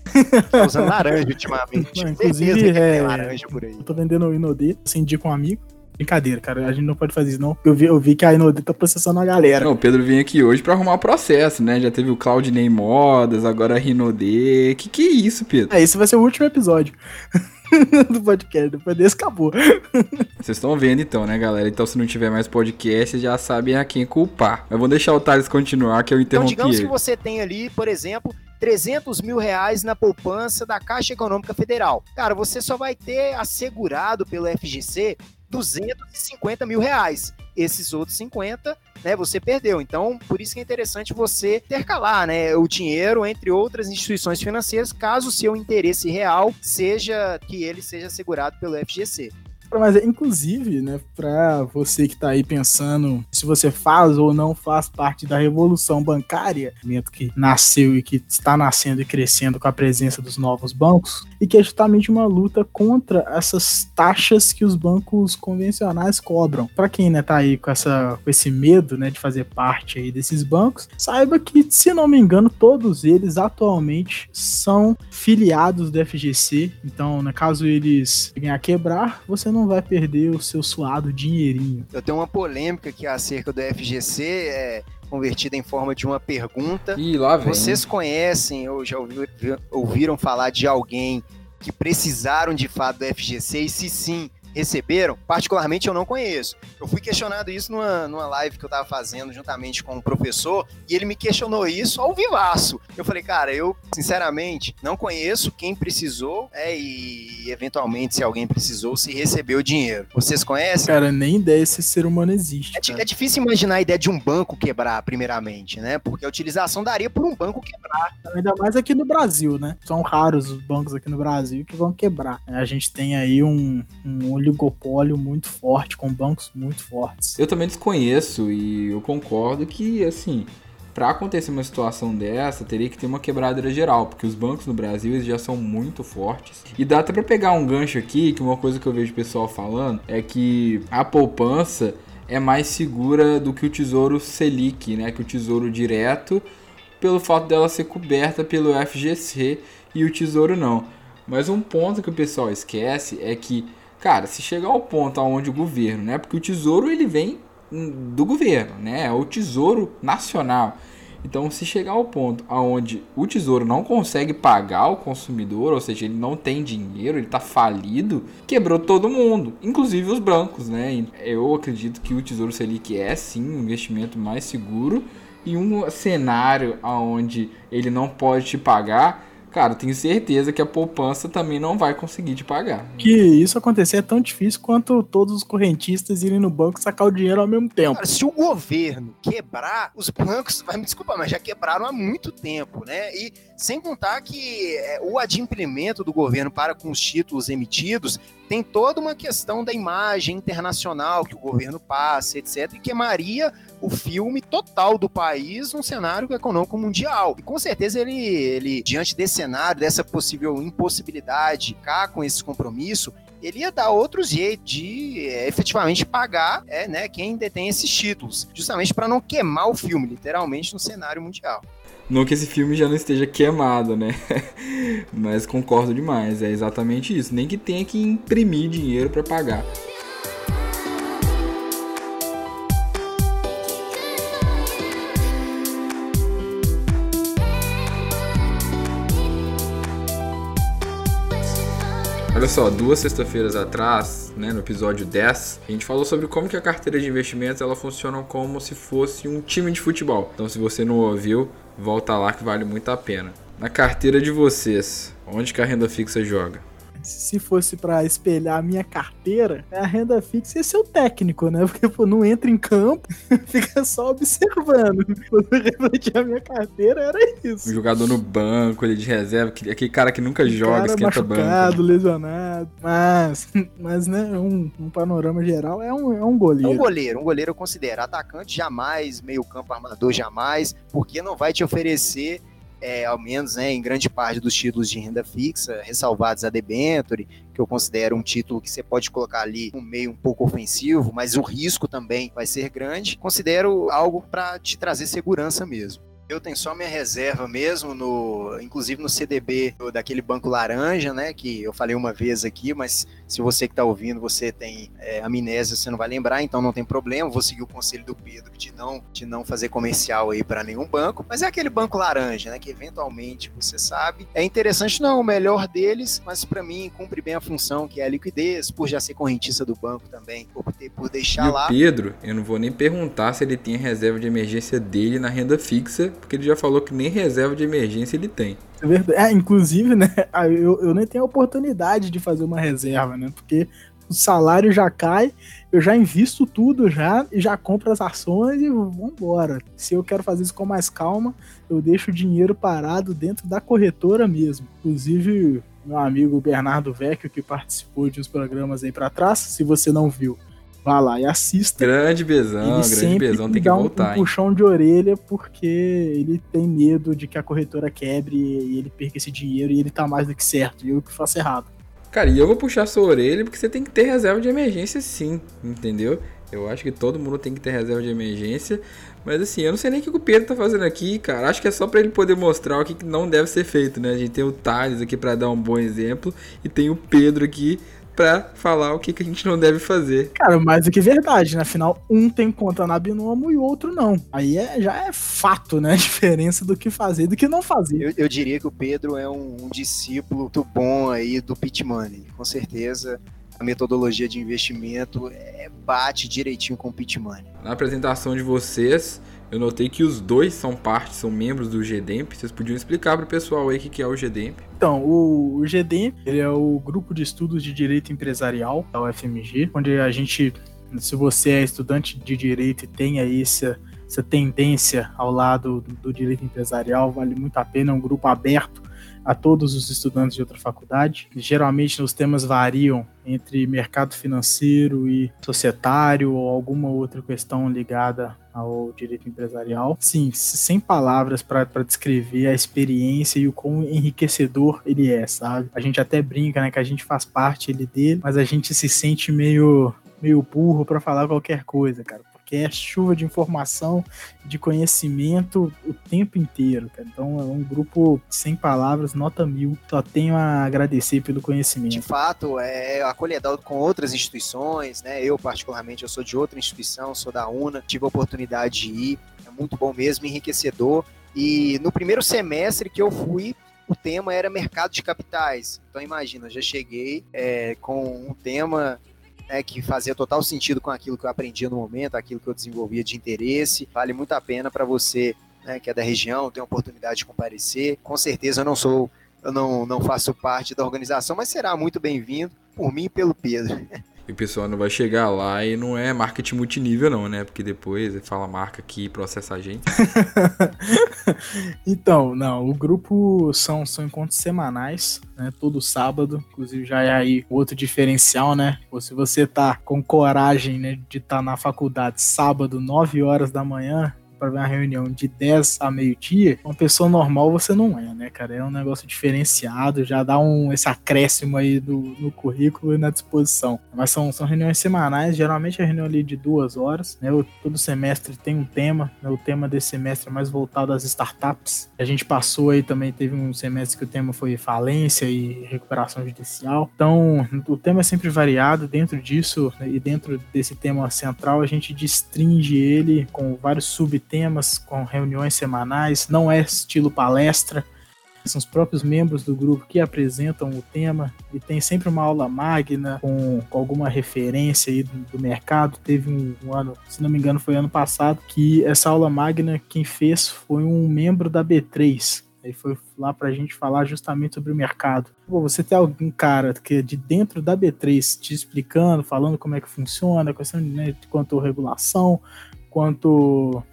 Tô usando laranja ultimamente. Não, inclusive, é, laranja por aí. Eu tô vendendo o Inodê, acendi com um amigo. Brincadeira, cara. A gente não pode fazer isso, não. Eu vi, eu vi que a Inodê tá processando a galera. Não, o Pedro vem aqui hoje pra arrumar o processo, né? Já teve o Claudinei Modas, agora a Rinodê. Que que é isso, Pedro? É, esse vai ser o último episódio. do podcast. Depois desse acabou. Vocês estão vendo então, né, galera? Então, se não tiver mais podcast, já sabem a quem culpar. Mas vou deixar o Thales continuar, que eu então, interrompi Então, digamos ele. que você tem ali, por exemplo, 300 mil reais na poupança da Caixa Econômica Federal. Cara, você só vai ter assegurado pelo FGC 250 mil reais. Esses outros 50, né, você perdeu. Então, por isso que é interessante você intercalar, né, o dinheiro entre outras instituições financeiras, caso o seu interesse real seja que ele seja assegurado pelo FGC. Mas, inclusive, né, para você que está aí pensando se você faz ou não faz parte da revolução bancária, que nasceu e que está nascendo e crescendo com a presença dos novos bancos, e que é justamente uma luta contra essas taxas que os bancos convencionais cobram. Para quem né, tá aí com, essa, com esse medo né, de fazer parte aí desses bancos, saiba que, se não me engano, todos eles atualmente são filiados do FGC. Então, né, caso eles venham a quebrar, você não não vai perder o seu suado dinheirinho. Eu tenho uma polêmica aqui acerca do FGC, é, convertida em forma de uma pergunta. E lá vem. Vocês conhecem ou já ouviram falar de alguém que precisaram de fato do FGC? E se sim, receberam, particularmente eu não conheço. Eu fui questionado isso numa, numa live que eu tava fazendo juntamente com um professor e ele me questionou isso ao vivaço. Eu falei, cara, eu sinceramente não conheço quem precisou é, e eventualmente se alguém precisou, se recebeu dinheiro. Vocês conhecem? Cara, nem ideia se ser humano existe. É, é, difícil imaginar a ideia de um banco quebrar, primeiramente, né? Porque a utilização daria por um banco quebrar. Ainda mais aqui no Brasil, né? São raros os bancos aqui no Brasil que vão quebrar. A gente tem aí um, um oligopólio muito forte, com bancos muito fortes. Eu também desconheço e eu concordo que, assim, para acontecer uma situação dessa, teria que ter uma quebradeira geral, porque os bancos no Brasil eles já são muito fortes. E dá até para pegar um gancho aqui, que uma coisa que eu vejo o pessoal falando é que a poupança é mais segura do que o Tesouro Selic, né? Que o Tesouro Direto, pelo fato dela ser coberta pelo FGC e o Tesouro não. Mas um ponto que o pessoal esquece é que Cara, se chegar ao ponto aonde o governo, né? Porque o tesouro ele vem do governo, né? É o tesouro nacional. Então, se chegar ao ponto aonde o tesouro não consegue pagar o consumidor, ou seja, ele não tem dinheiro, ele está falido, quebrou todo mundo, inclusive os bancos, né? Eu acredito que o Tesouro Selic é sim um investimento mais seguro e um cenário aonde ele não pode te pagar cara, tenho certeza que a poupança também não vai conseguir te pagar. Que isso acontecer é tão difícil quanto todos os correntistas irem no banco sacar o dinheiro ao mesmo tempo. Cara, se o governo quebrar, os bancos, vai me desculpar, mas já quebraram há muito tempo, né? E sem contar que é, o adimplemento do governo para com os títulos emitidos tem toda uma questão da imagem internacional que o governo passa, etc., e queimaria o filme total do país num cenário econômico mundial. E com certeza ele, ele diante desse cenário, dessa possível impossibilidade de ficar com esse compromisso, ele ia dar outro jeito de é, efetivamente pagar é, né, quem detém esses títulos, justamente para não queimar o filme, literalmente, no cenário mundial. Não que esse filme já não esteja queimado, né? Mas concordo demais, é exatamente isso. Nem que tenha que imprimir dinheiro para pagar. Olha só, duas sexta-feiras atrás, né, no episódio 10, a gente falou sobre como que a carteira de investimentos ela funciona como se fosse um time de futebol. Então, se você não ouviu, volta lá que vale muito a pena. Na carteira de vocês, onde que a renda fixa joga? Se fosse para espelhar a minha carteira, a renda fixa ia ser o técnico, né? Porque pô, não entra em campo, fica só observando. Quando a minha carteira, era isso. O jogador no banco, ele de reserva, aquele cara que nunca joga, cara esquenta machucado, banco. lesionado. Mas, mas né, um, um, panorama geral é um, é um goleiro. É um goleiro, um goleiro eu considero. Atacante jamais, meio campo armador jamais, porque não vai te oferecer é, ao menos né, em grande parte dos títulos de renda fixa, ressalvados a debenture, que eu considero um título que você pode colocar ali um meio um pouco ofensivo, mas o risco também vai ser grande. Considero algo para te trazer segurança mesmo. Eu tenho só minha reserva mesmo, no, inclusive no CDB daquele banco laranja, né? Que eu falei uma vez aqui, mas se você que está ouvindo, você tem é, amnésia, você não vai lembrar, então não tem problema. Vou seguir o conselho do Pedro de não, de não fazer comercial aí para nenhum banco, mas é aquele banco laranja, né? Que eventualmente você sabe. É interessante, não o melhor deles, mas para mim cumpre bem a função que é a liquidez, por já ser correntista do banco também, por, ter, por deixar e lá. O Pedro, eu não vou nem perguntar se ele tem reserva de emergência dele na renda fixa porque ele já falou que nem reserva de emergência ele tem. É verdade. É, inclusive, né? Eu, eu nem tenho a oportunidade de fazer uma reserva, né? Porque o salário já cai, eu já invisto tudo já e já compro as ações e vambora. Se eu quero fazer isso com mais calma, eu deixo o dinheiro parado dentro da corretora mesmo. Inclusive, meu amigo Bernardo Vecchio, que participou de uns programas aí para trás, se você não viu, vá lá e assista. Grande Bezão, ele grande Bezão, tem que voltar. Um, um puxão de orelha porque ele tem medo de que a corretora quebre e ele perca esse dinheiro e ele tá mais do que certo, e eu que faço errado. Cara, e eu vou puxar sua orelha porque você tem que ter reserva de emergência sim, entendeu? Eu acho que todo mundo tem que ter reserva de emergência. Mas assim, eu não sei nem o que o Pedro tá fazendo aqui, cara. Acho que é só para ele poder mostrar o que não deve ser feito, né? A gente tem o Thales aqui para dar um bom exemplo. E tem o Pedro aqui pra falar o que, que a gente não deve fazer. Cara, mais do que verdade, né? Afinal, um tem conta na Binomo e o outro não. Aí é, já é fato, né? A diferença do que fazer e do que não fazer. Eu, eu, diria que o Pedro é um, um discípulo muito bom aí do Pit Money. Com certeza a metodologia de investimento é, bate direitinho com o Pit Money. Na apresentação de vocês, eu notei que os dois são parte, são membros do GDEMP. Vocês podiam explicar para o pessoal aí o que é o GDEMP? Então, o, GDEMP ele é o Grupo de Estudos de Direito Empresarial da UFMG, onde a gente, se você é estudante de direito e tem aí essa, essa tendência ao lado do, do direito empresarial, vale muito a pena, é um grupo aberto a todos os estudantes de outra faculdade. Geralmente os temas variam entre mercado financeiro e societário ou alguma outra questão ligada ao direito empresarial. Sim, sem palavras para descrever a experiência e o quão enriquecedor ele é, sabe? A gente até brinca, né, que a gente faz parte ele dele, mas a gente se sente meio meio burro para falar qualquer coisa, cara que é chuva de informação, de conhecimento o tempo inteiro, cara. Então é um grupo sem palavras, nota mil. Só tenho a agradecer pelo conhecimento. De fato, é acolhedor com outras instituições, né? Eu, particularmente, eu sou de outra instituição, sou da UNA, tive a oportunidade de ir, é muito bom mesmo, enriquecedor. E no primeiro semestre que eu fui, o tema era mercado de capitais. Então imagina, já cheguei é, com um tema né, que fazia total sentido com aquilo que eu aprendia no momento, aquilo que eu desenvolvia de interesse. Vale muito a pena para você né, que é da região, tem a oportunidade de comparecer. Com certeza eu não sou, eu não, não faço parte da organização, mas será muito bem-vindo por mim e pelo Pedro. O pessoal não vai chegar lá e não é marketing multinível, não, né? Porque depois fala marca aqui processa a gente. então, não, o grupo são, são encontros semanais, né? Todo sábado. Inclusive, já é aí outro diferencial, né? Ou se você tá com coragem né, de estar tá na faculdade sábado, 9 horas da manhã, para ver uma reunião de 10 a meio-dia, uma pessoa normal você não é, né, cara? É um negócio diferenciado, já dá um esse acréscimo aí do, no currículo e na disposição. Mas são, são reuniões semanais, geralmente é reunião ali de duas horas, né? Todo semestre tem um tema, né? O tema desse semestre é mais voltado às startups. A gente passou aí também, teve um semestre que o tema foi falência e recuperação judicial. Então, o tema é sempre variado. Dentro disso né, e dentro desse tema central, a gente destringe ele com vários sub temas com reuniões semanais, não é estilo palestra, são os próprios membros do grupo que apresentam o tema e tem sempre uma aula magna com, com alguma referência aí do, do mercado. Teve um, um, ano, se não me engano, foi ano passado, que essa aula magna quem fez foi um membro da B3. Aí foi lá pra gente falar justamente sobre o mercado. Pô, você tem algum cara que é de dentro da B3 te explicando, falando como é que funciona, questão né, quanto regulação, quanto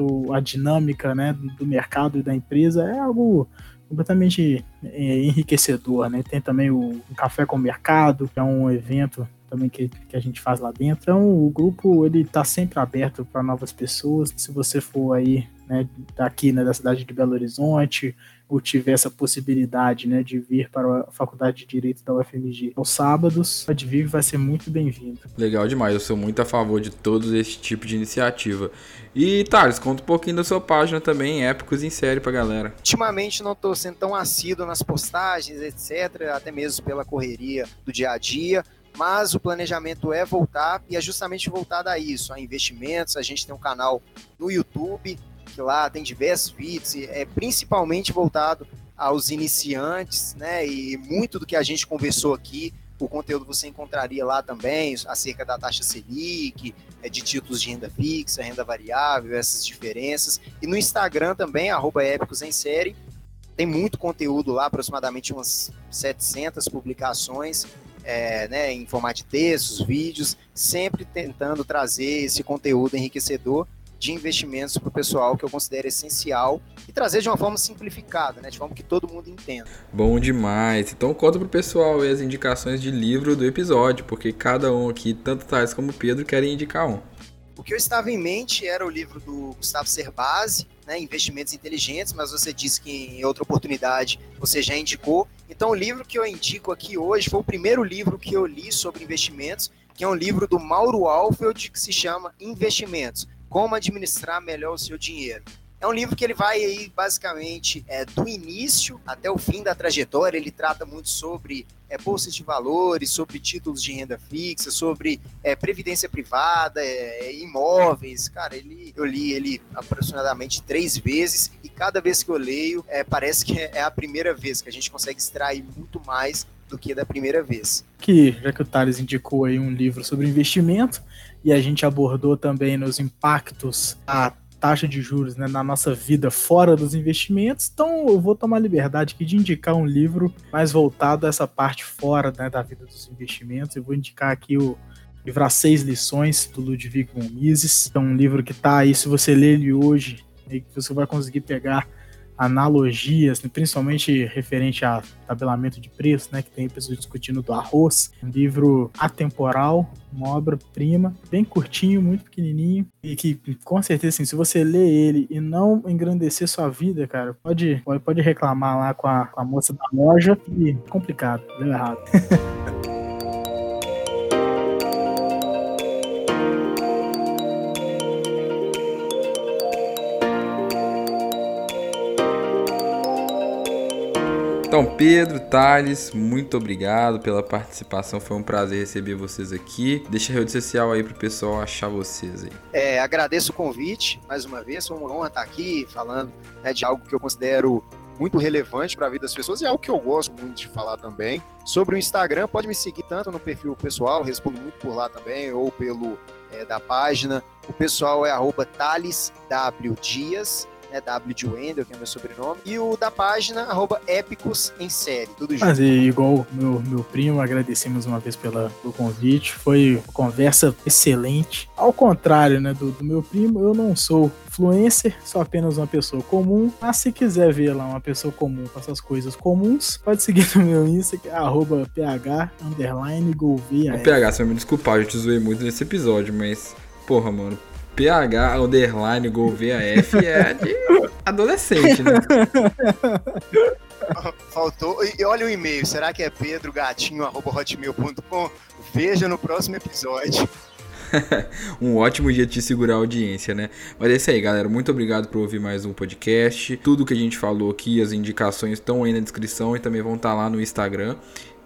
quanto a dinâmica né, do mercado e da empresa é algo completamente é, enriquecedor. Né? Tem também o, Café com o Mercado, que é um evento também que, que a gente faz lá dentro. Então o grupo ele está sempre aberto para novas pessoas. Se você for aí né, daqui né, da cidade de Belo Horizonte ou tiver essa possibilidade né, de vir para a Faculdade de Direito da UFMG aos sábados, pode vir vai ser muito bem-vindo. Legal demais, eu sou muito a favor de todos esse tipo de iniciativa. E Thales, conta um pouquinho da sua página também, Épicos em Série pra galera. Ultimamente não estou sendo tão assíduo nas postagens, etc., até mesmo pela correria do dia a dia, mas o planejamento é voltar e é justamente voltado a isso, a investimentos. A gente tem um canal no YouTube lá tem diversos vídeos, é principalmente voltado aos iniciantes, né? E muito do que a gente conversou aqui, o conteúdo você encontraria lá também, acerca da taxa Selic, é, de títulos de renda fixa, renda variável, essas diferenças. E no Instagram também, arroba Épicos em Série, tem muito conteúdo lá, aproximadamente umas 700 publicações é, né, em formato de textos, vídeos, sempre tentando trazer esse conteúdo enriquecedor de investimentos para o pessoal que eu considero essencial e trazer de uma forma simplificada, né, de forma que todo mundo entenda. Bom demais. Então conta pro pessoal as indicações de livro do episódio, porque cada um aqui, tanto Thales como Pedro, querem indicar um. O que eu estava em mente era o livro do Gustavo Cerbasi, né, Investimentos Inteligentes, mas você disse que em outra oportunidade você já indicou. Então, o livro que eu indico aqui hoje foi o primeiro livro que eu li sobre investimentos, que é um livro do Mauro Alfeld, que se chama Investimentos como administrar melhor o seu dinheiro. É um livro que ele vai aí basicamente é, do início até o fim da trajetória. Ele trata muito sobre é, bolsas de valores, sobre títulos de renda fixa, sobre é, previdência privada, é, imóveis. Cara, ele, eu li ele aproximadamente três vezes e cada vez que eu leio é, parece que é a primeira vez que a gente consegue extrair muito mais do que da primeira vez. Que já que o Thales indicou aí um livro sobre investimento, e a gente abordou também nos impactos a taxa de juros né, na nossa vida fora dos investimentos. Então eu vou tomar liberdade aqui de indicar um livro mais voltado a essa parte fora né, da vida dos investimentos. Eu vou indicar aqui o livro As Seis Lições, do Ludwig von Mises. É um livro que está aí, se você ler ele hoje, você vai conseguir pegar analogias, né, principalmente referente a tabelamento de preço, né, que tem pessoas discutindo do arroz, um livro atemporal, uma obra-prima, bem curtinho, muito pequenininho, e que com certeza, assim, se você ler ele e não engrandecer sua vida, cara, pode, pode, reclamar lá com a, com a moça da loja e complicado, deu errado. Então, Pedro, Thales, muito obrigado pela participação. Foi um prazer receber vocês aqui. Deixa a rede social aí pro pessoal achar vocês aí. É, agradeço o convite mais uma vez. Foi uma honra estar aqui falando né, de algo que eu considero muito relevante para a vida das pessoas e é algo que eu gosto muito de falar também. Sobre o Instagram, pode me seguir tanto no perfil pessoal, respondo muito por lá também, ou pelo é, da página. O pessoal é arroba Thales W Dias né? W de Wendel, que é meu sobrenome, e o da página, arroba Épicos em série, tudo junto. Mas igual meu, meu primo, agradecemos uma vez pela, pelo convite, foi uma conversa excelente. Ao contrário, né, do, do meu primo, eu não sou influencer, sou apenas uma pessoa comum, mas se quiser ver lá uma pessoa comum com essas coisas comuns, pode seguir no meu Insta, que é arroba ph, underline, golveia. PH, você vai me desculpar, eu te zoei muito nesse episódio, mas, porra, mano, PH underline gol VAF é de adolescente, né? Faltou. E olha o e-mail. Será que é pedrogatinho.hotmail.com? Veja no próximo episódio. um ótimo dia de te segurar a audiência, né? Mas é isso aí, galera. Muito obrigado por ouvir mais um podcast. Tudo que a gente falou aqui, as indicações estão aí na descrição e também vão estar lá no Instagram.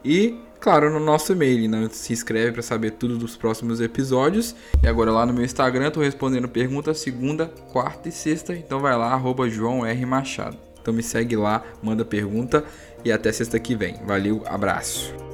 E claro, no nosso e-mail. Né? Se inscreve para saber tudo dos próximos episódios. E agora lá no meu Instagram, tô respondendo perguntas segunda, quarta e sexta. Então vai lá, arroba João R. Machado. Então me segue lá, manda pergunta e até sexta que vem. Valeu, abraço.